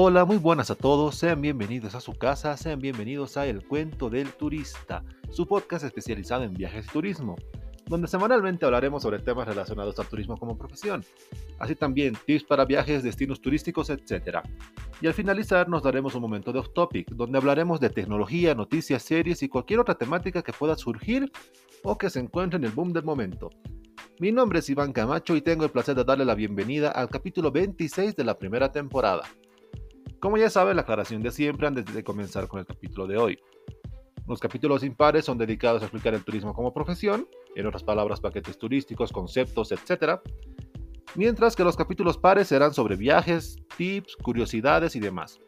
Hola, muy buenas a todos, sean bienvenidos a su casa, sean bienvenidos a El Cuento del Turista, su podcast especializado en viajes y turismo, donde semanalmente hablaremos sobre temas relacionados al turismo como profesión, así también tips para viajes, destinos turísticos, etc. Y al finalizar nos daremos un momento de off topic, donde hablaremos de tecnología, noticias, series y cualquier otra temática que pueda surgir o que se encuentre en el boom del momento. Mi nombre es Iván Camacho y tengo el placer de darle la bienvenida al capítulo 26 de la primera temporada. Como ya sabe, la aclaración de siempre antes de comenzar con el capítulo de hoy. Los capítulos impares son dedicados a explicar el turismo como profesión, en otras palabras, paquetes turísticos, conceptos, etc. Mientras que los capítulos pares serán sobre viajes, tips, curiosidades y demás.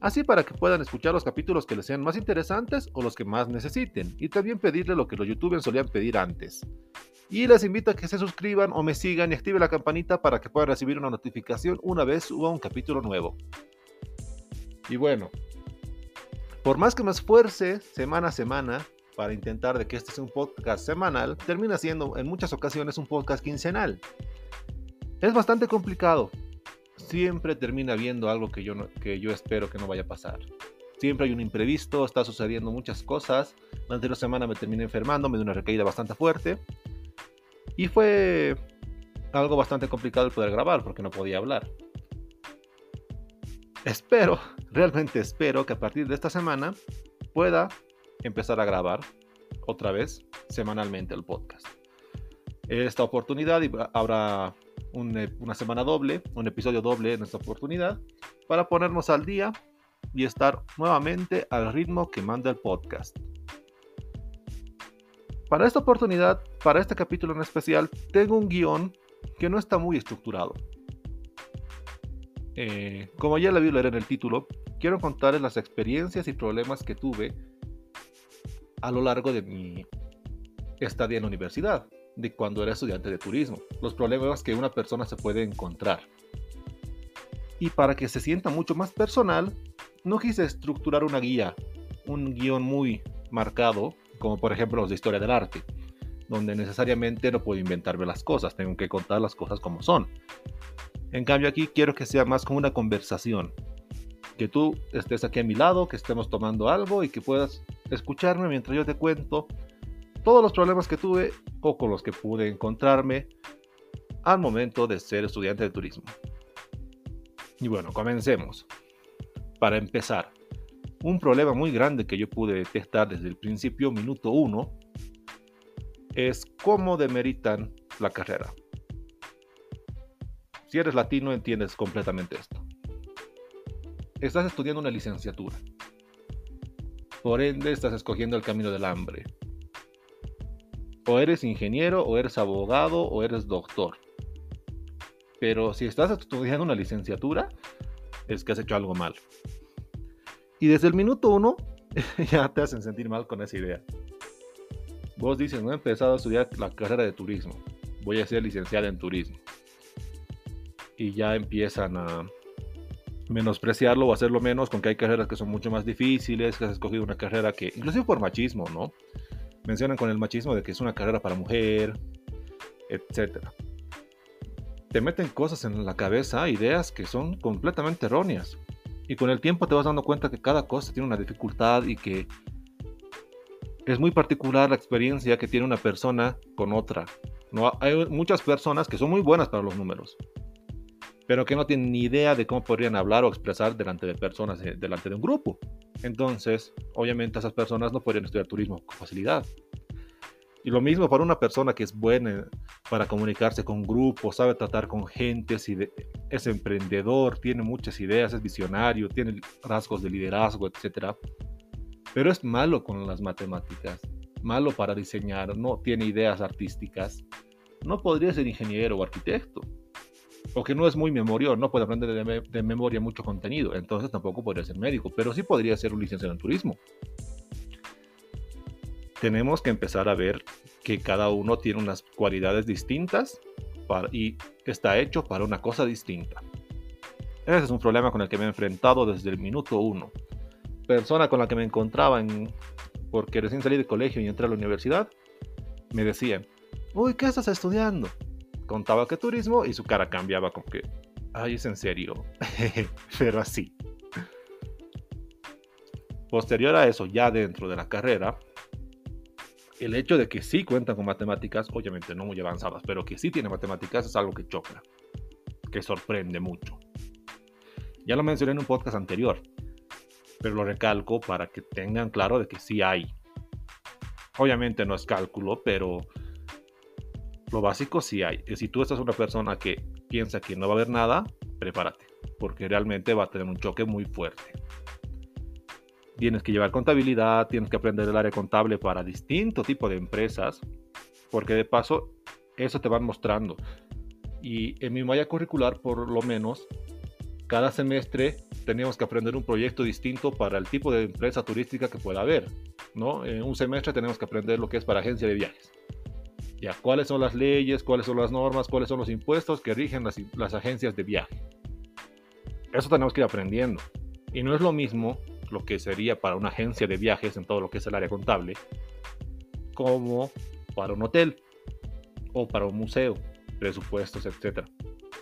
Así para que puedan escuchar los capítulos que les sean más interesantes o los que más necesiten, y también pedirle lo que los youtubers solían pedir antes. Y les invito a que se suscriban o me sigan y activen la campanita para que puedan recibir una notificación una vez suba un capítulo nuevo. Y bueno, por más que me esfuerce semana a semana para intentar de que este sea un podcast semanal, termina siendo en muchas ocasiones un podcast quincenal. Es bastante complicado. Siempre termina viendo algo que yo, que yo espero que no vaya a pasar. Siempre hay un imprevisto, está sucediendo muchas cosas. La anterior semana me terminé enfermando, me dio una recaída bastante fuerte. Y fue algo bastante complicado el poder grabar porque no podía hablar. Espero, realmente espero que a partir de esta semana pueda empezar a grabar otra vez semanalmente el podcast. Esta oportunidad habrá una semana doble, un episodio doble en esta oportunidad para ponernos al día y estar nuevamente al ritmo que manda el podcast. Para esta oportunidad, para este capítulo en especial, tengo un guion que no está muy estructurado. Eh, como ya la vi leer en el título, quiero contarles las experiencias y problemas que tuve a lo largo de mi estadía en la universidad, de cuando era estudiante de turismo, los problemas que una persona se puede encontrar. Y para que se sienta mucho más personal, no quise estructurar una guía, un guion muy marcado, como por ejemplo los de historia del arte, donde necesariamente no puedo inventarme las cosas, tengo que contar las cosas como son. En cambio aquí quiero que sea más como una conversación. Que tú estés aquí a mi lado, que estemos tomando algo y que puedas escucharme mientras yo te cuento todos los problemas que tuve o con los que pude encontrarme al momento de ser estudiante de turismo. Y bueno, comencemos. Para empezar, un problema muy grande que yo pude detectar desde el principio, minuto uno, es cómo demeritan la carrera. Si eres latino entiendes completamente esto. Estás estudiando una licenciatura. Por ende estás escogiendo el camino del hambre. O eres ingeniero, o eres abogado, o eres doctor. Pero si estás estudiando una licenciatura, es que has hecho algo mal. Y desde el minuto uno ya te hacen sentir mal con esa idea. Vos dices, no he empezado a estudiar la carrera de turismo. Voy a ser licenciada en turismo y ya empiezan a menospreciarlo o hacerlo menos con que hay carreras que son mucho más difíciles, que has escogido una carrera que, inclusive por machismo, ¿no? Mencionan con el machismo de que es una carrera para mujer, etc. Te meten cosas en la cabeza, ideas que son completamente erróneas. Y con el tiempo te vas dando cuenta que cada cosa tiene una dificultad y que es muy particular la experiencia que tiene una persona con otra. No, hay muchas personas que son muy buenas para los números, pero que no tienen ni idea de cómo podrían hablar o expresar delante de personas, eh, delante de un grupo. Entonces, obviamente esas personas no podrían estudiar turismo con facilidad. Y lo mismo para una persona que es buena para comunicarse con grupos, sabe tratar con gente, es emprendedor, tiene muchas ideas, es visionario, tiene rasgos de liderazgo, etc. Pero es malo con las matemáticas, malo para diseñar, no tiene ideas artísticas. No podría ser ingeniero o arquitecto o que no es muy memorio, no puede aprender de, memoria mucho contenido, entonces tampoco podría ser médico, pero sí podría ser un licenciado en turismo. Tenemos que empezar a ver que cada uno tiene unas cualidades distintas y está hecho para una cosa distinta. Ese es un problema con el que me he enfrentado desde el minuto uno. Persona con la que me encontraba en, porque recién salí del colegio y entré a la universidad, me decían, uy, ¿qué estás estudiando? Contaba que turismo y su cara cambiaba como que, ay, es en serio, pero así. Posterior a eso, ya dentro de la carrera, el hecho de que sí cuentan con matemáticas, obviamente no muy avanzadas, pero que sí tiene matemáticas es algo que choca, que sorprende mucho. Ya lo mencioné en un podcast anterior, pero lo recalco para que tengan claro de que sí hay. Obviamente no es cálculo, pero lo básico sí hay. Y si tú estás una persona que piensa que no va a haber nada, prepárate, porque realmente va a tener un choque muy fuerte tienes que llevar contabilidad, tienes que aprender el área contable para distinto tipo de empresas, porque de paso eso te van mostrando. Y en mi malla curricular, por lo menos, cada semestre teníamos que aprender un proyecto distinto para el tipo de empresa turística que pueda haber. ¿no? En un semestre tenemos que aprender lo que es para agencia de viajes. Ya, cuáles son las leyes, cuáles son las normas, cuáles son los impuestos que rigen las, agencias de viaje. Eso tenemos que ir aprendiendo. Y no es lo mismo lo que sería para una agencia de viajes en todo lo que es el área contable, como para un hotel o para un museo, presupuestos, etc.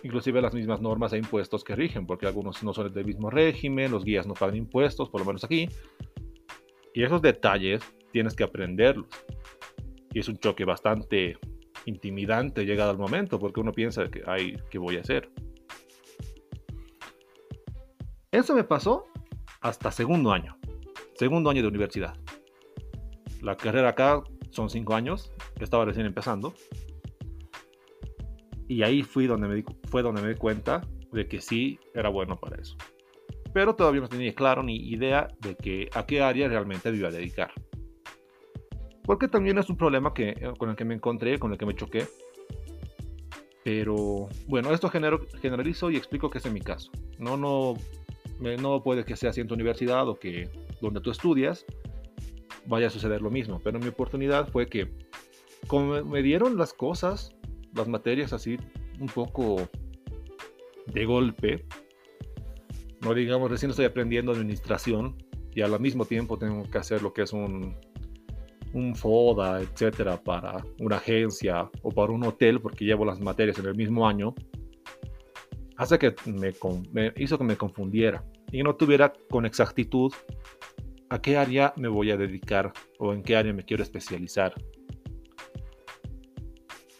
Inclusive las mismas normas e impuestos que rigen, porque algunos no son del mismo régimen, los guías no pagan impuestos, por lo menos aquí. Y esos detalles tienes que aprenderlos. Y es un choque bastante intimidante llegado al momento, porque uno piensa que, ay, ¿qué voy a hacer? Eso me pasó hasta segundo año. Segundo año de universidad. La carrera acá son cinco años. Estaba recién empezando. Y ahí fui donde me fue donde me di cuenta de que sí era bueno para eso. Pero todavía no tenía claro ni idea de que a qué área realmente me iba a dedicar. Porque también es un problema que, eh, con el que me encontré, con el que me choqué. Pero bueno, esto generalizo y explico que es en mi caso. No, no no puede que sea así universidad o que donde tú estudias vaya a suceder lo mismo. Pero mi oportunidad fue que como me dieron las cosas, las materias así un poco de golpe, no digamos, recién estoy aprendiendo administración y al mismo tiempo tengo que hacer lo que es un, un FODA, etcétera, para una agencia o para un hotel, porque llevo las materias en el mismo año hace que me, hizo que me confundiera y no tuviera con exactitud a qué área me voy a dedicar o en qué área me quiero especializar.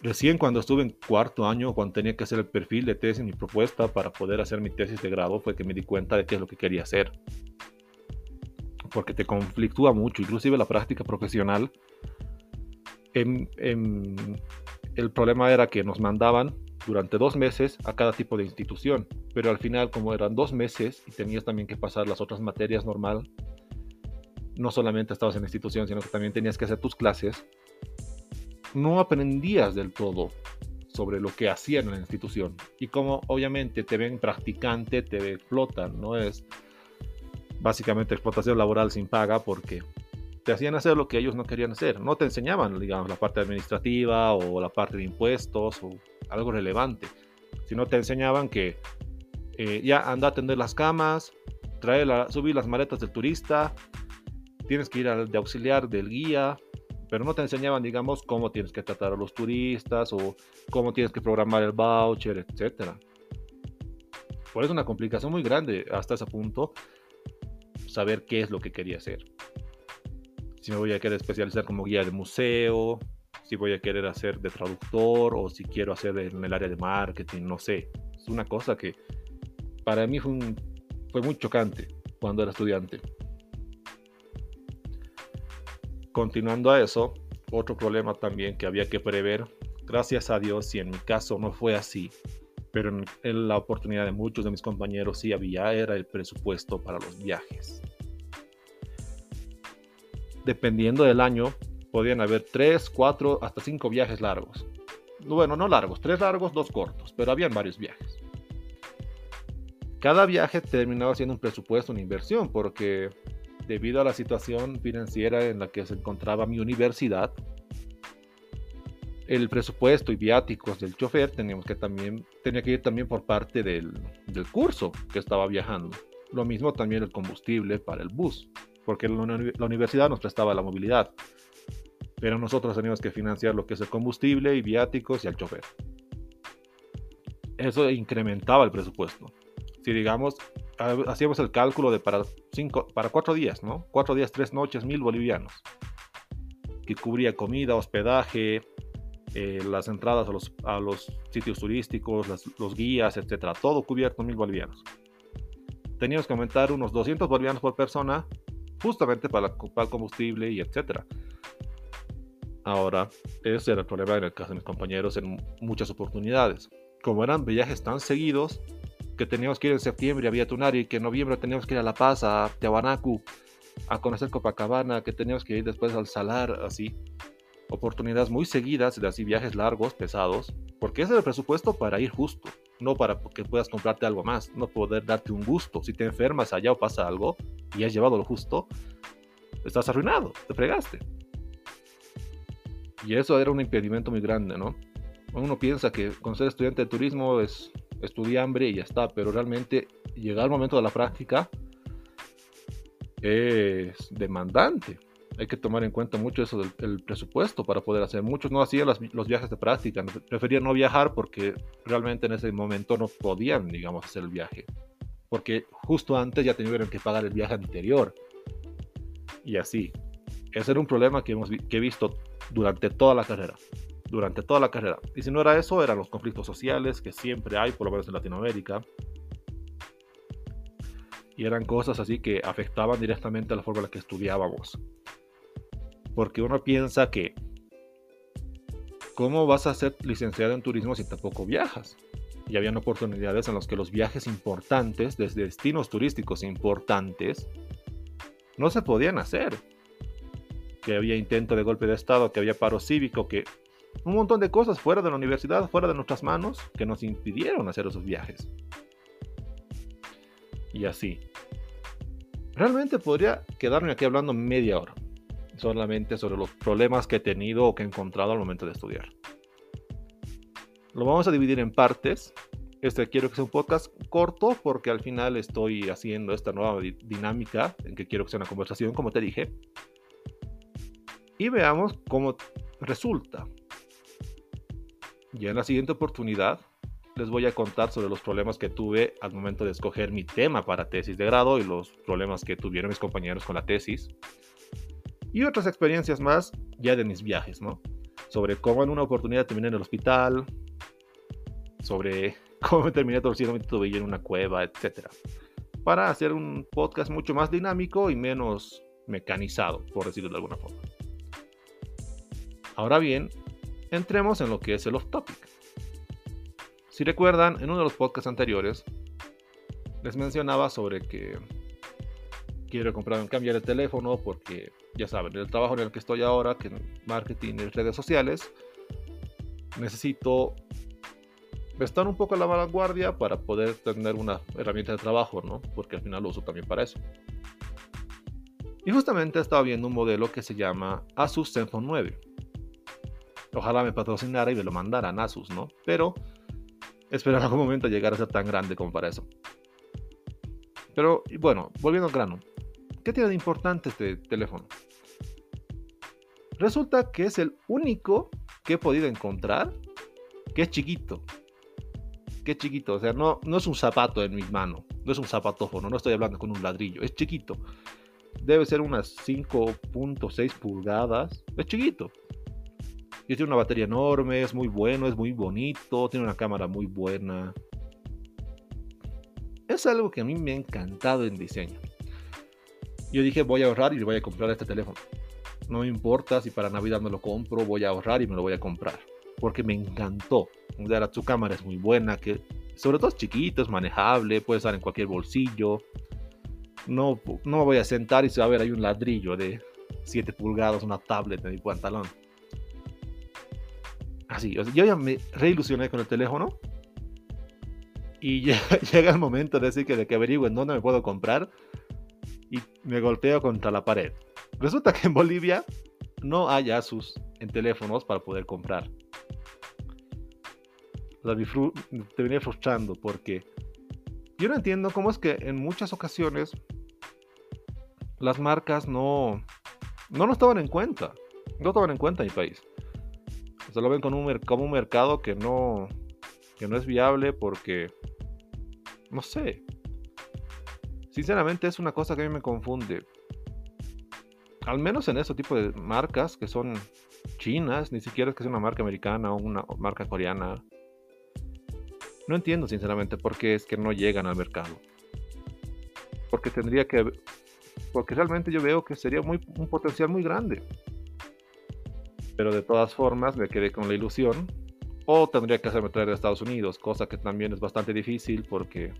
Recién cuando estuve en cuarto año, cuando tenía que hacer el perfil de tesis, mi propuesta para poder hacer mi tesis de grado, fue que me di cuenta de qué es lo que quería hacer. Porque te conflictúa mucho, inclusive la práctica profesional. el problema era que nos mandaban durante dos meses a cada tipo de institución, pero al final como eran dos meses y tenías también que pasar las otras materias normal, no solamente estabas en la institución, sino que también tenías que hacer tus clases, no aprendías del todo sobre lo que hacían en la institución. Y como obviamente te ven practicante, te explotan, no es básicamente explotación laboral sin paga porque te hacían hacer lo que ellos no querían hacer. No te enseñaban, digamos, la parte administrativa o la parte de impuestos o algo relevante, sino te enseñaban que eh, ya anda a atender las camas, trae la, subir las maletas del turista, tienes que ir al, de auxiliar del guía, pero no te enseñaban, digamos, cómo tienes que tratar a los turistas o cómo tienes que programar el voucher, etc. Por eso una complicación muy grande hasta ese punto saber qué es lo que quería hacer. Si me voy a querer especializar como guía de museo, si voy a querer hacer de traductor o si quiero hacer en el área de marketing, no sé. Es una cosa que para mí fue, muy chocante cuando era estudiante. Continuando a eso, otro problema también que había que prever, gracias a Dios, y en mi caso no fue así, pero en, la oportunidad de muchos de mis compañeros sí había, era el presupuesto para los viajes. Dependiendo del año, podían haber tres, cuatro, hasta cinco viajes largos. Bueno, no largos, tres largos, dos cortos, pero habían varios viajes. Cada viaje terminaba siendo un presupuesto, una inversión, porque debido a la situación financiera en la que se encontraba mi universidad, el presupuesto y viáticos del chofer teníamos que también, tenía que ir también por parte del, del curso que estaba viajando. Lo mismo también el combustible para el bus, porque la universidad nos prestaba la movilidad pero nosotros teníamos que financiar lo que es el combustible y viáticos y al chofer. Eso incrementaba el presupuesto. Si digamos, hacíamos el cálculo de para cinco, para cuatro días, ¿no? Cuatro días, tres noches, mil bolivianos. Que cubría comida, hospedaje, eh, las entradas a los, a los sitios turísticos, los guías, etcétera. Todo cubierto mil bolivianos. Teníamos que aumentar unos 200 bolivianos por persona, justamente para, para el combustible y etcétera. Ahora, ese era el problema en el caso de mis compañeros en muchas oportunidades. Como eran viajes tan seguidos, que teníamos que ir en septiembre a Villa Tunari, que en noviembre teníamos que ir a La Paz, a Tiahuanacu, a conocer Copacabana, que teníamos que ir después al Salar, así. Oportunidades muy seguidas de así viajes largos, pesados, porque ese es el presupuesto para ir justo, no para que puedas comprarte algo más, no poder darte un gusto. Si te enfermas allá o pasa algo y has llevado lo justo, estás arruinado, te fregaste. Y eso era un impedimento muy grande, ¿no? Uno piensa que con ser estudiante de turismo es hambre y ya está, pero realmente llegar al momento de la práctica es demandante. Hay que tomar en cuenta mucho eso del presupuesto para poder hacer. Muchos no hacían los viajes de práctica, preferían no viajar porque realmente en ese momento no podían, digamos, hacer el viaje. Porque justo antes ya tenían que pagar el viaje anterior. Y así. Ese era un problema que, hemos, que he visto durante toda la carrera. Durante toda la carrera. Y si no era eso, eran los conflictos sociales que siempre hay, por lo menos en Latinoamérica. Y eran cosas así que afectaban directamente a la forma en la que estudiábamos. Porque uno piensa que, ¿cómo vas a ser licenciado en turismo si tampoco viajas? Y habían oportunidades en las que los viajes importantes, desde destinos turísticos importantes, no se podían hacer que había intento de golpe de Estado, que había paro cívico, que un montón de cosas fuera de la universidad, fuera de nuestras manos, que nos impidieron hacer esos viajes. Y así. Realmente podría quedarme aquí hablando media hora, solamente sobre los problemas que he tenido o que he encontrado al momento de estudiar. Lo vamos a dividir en partes. Este quiero que sea un podcast corto porque al final estoy haciendo esta nueva dinámica en que quiero que sea una conversación, como te dije y veamos cómo resulta. Ya en la siguiente oportunidad les voy a contar sobre los problemas que tuve al momento de escoger mi tema para tesis de grado y los problemas que tuvieron mis compañeros con la tesis. Y otras experiencias más ya de mis viajes, ¿no? Sobre cómo en una oportunidad terminé en el hospital, sobre cómo me terminé torciendo mi tobillo en una cueva, etc. Para hacer un podcast mucho más dinámico y menos mecanizado, por decirlo de alguna forma. Ahora bien, entremos en lo que es el off topic. Si recuerdan, en uno de los podcasts anteriores les mencionaba sobre que quiero comprar un cambiar de teléfono porque ya saben, el trabajo en el que estoy ahora, que marketing y redes sociales, necesito estar un poco a la vanguardia para poder tener una herramienta de trabajo, ¿no? Porque al final lo uso también para eso. Y justamente estaba viendo un modelo que se llama Asus Zenfone 9 Ojalá me patrocinara y me lo mandara a Asus, ¿no? Pero espero en algún momento llegar a ser tan grande como para eso. Pero bueno, volviendo al grano. ¿Qué tiene de importante este teléfono? Resulta que es el único que he podido encontrar que es chiquito. Que es chiquito, o sea, no, no es un zapato en mi mano, no es un zapatófono, no estoy hablando con un ladrillo, es chiquito. Debe ser unas 5.6 pulgadas, es chiquito. Y tiene una batería enorme, es muy bueno, es muy bonito, tiene una cámara muy buena. Es algo que a mí me ha encantado en diseño. Yo dije, voy a ahorrar y voy a comprar este teléfono. No me importa si para Navidad me lo compro, voy a ahorrar y me lo voy a comprar. Porque me encantó. su cámara es muy buena, que sobre todo es chiquito, es manejable, puede estar en cualquier bolsillo. No, no me voy a sentar y se va a ver ahí un ladrillo de 7 pulgadas, una tablet en mi pantalón. Así, yo ya me reilusioné con el teléfono. Y llega el momento de decir que, de que averigüe en dónde me puedo comprar. Y me golpeo contra la pared. Resulta que en Bolivia no hay Asus en teléfonos para poder comprar. O sea, te venía frustrando porque yo no entiendo cómo es que en muchas ocasiones las marcas no, no lo estaban en cuenta. No estaban en cuenta en mi país se lo ven como un, como un mercado que no, que no es viable porque, no sé, Sinceramente es una cosa que a mí me confunde. Al menos en ese tipo de marcas que son chinas, ni siquiera es que sea una marca americana o una marca coreana. No entiendo sinceramente por qué es que no llegan al mercado. Porque tendría que... Porque realmente yo veo que sería muy, un potencial muy grande. Pero de todas formas me quedé con la ilusión o tendría que hacerme traer de Estados Unidos, cosa que también es bastante difícil porque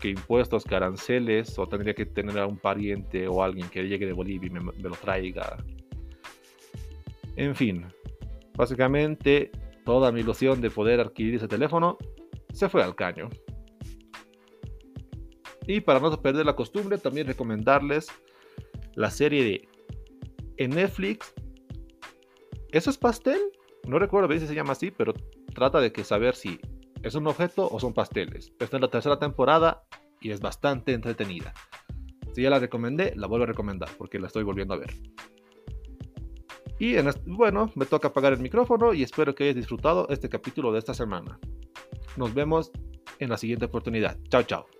que impuestos, que aranceles, o tendría que tener a un pariente o alguien que llegue de Bolivia y me, me lo traiga. En fin, básicamente toda mi ilusión de poder adquirir ese teléfono se fue al caño. Y para no perder la costumbre, también recomendarles la serie de en Netflix. ¿Eso es pastel? No recuerdo bien si se llama así, pero trata de que saber si es un objeto o son pasteles. Esta es la tercera temporada y es bastante entretenida. Si ya la recomendé, la vuelvo a recomendar porque la estoy volviendo a ver. Y en bueno, me toca apagar el micrófono y espero que hayas disfrutado este capítulo de esta semana. Nos vemos en la siguiente oportunidad. Chao, chao.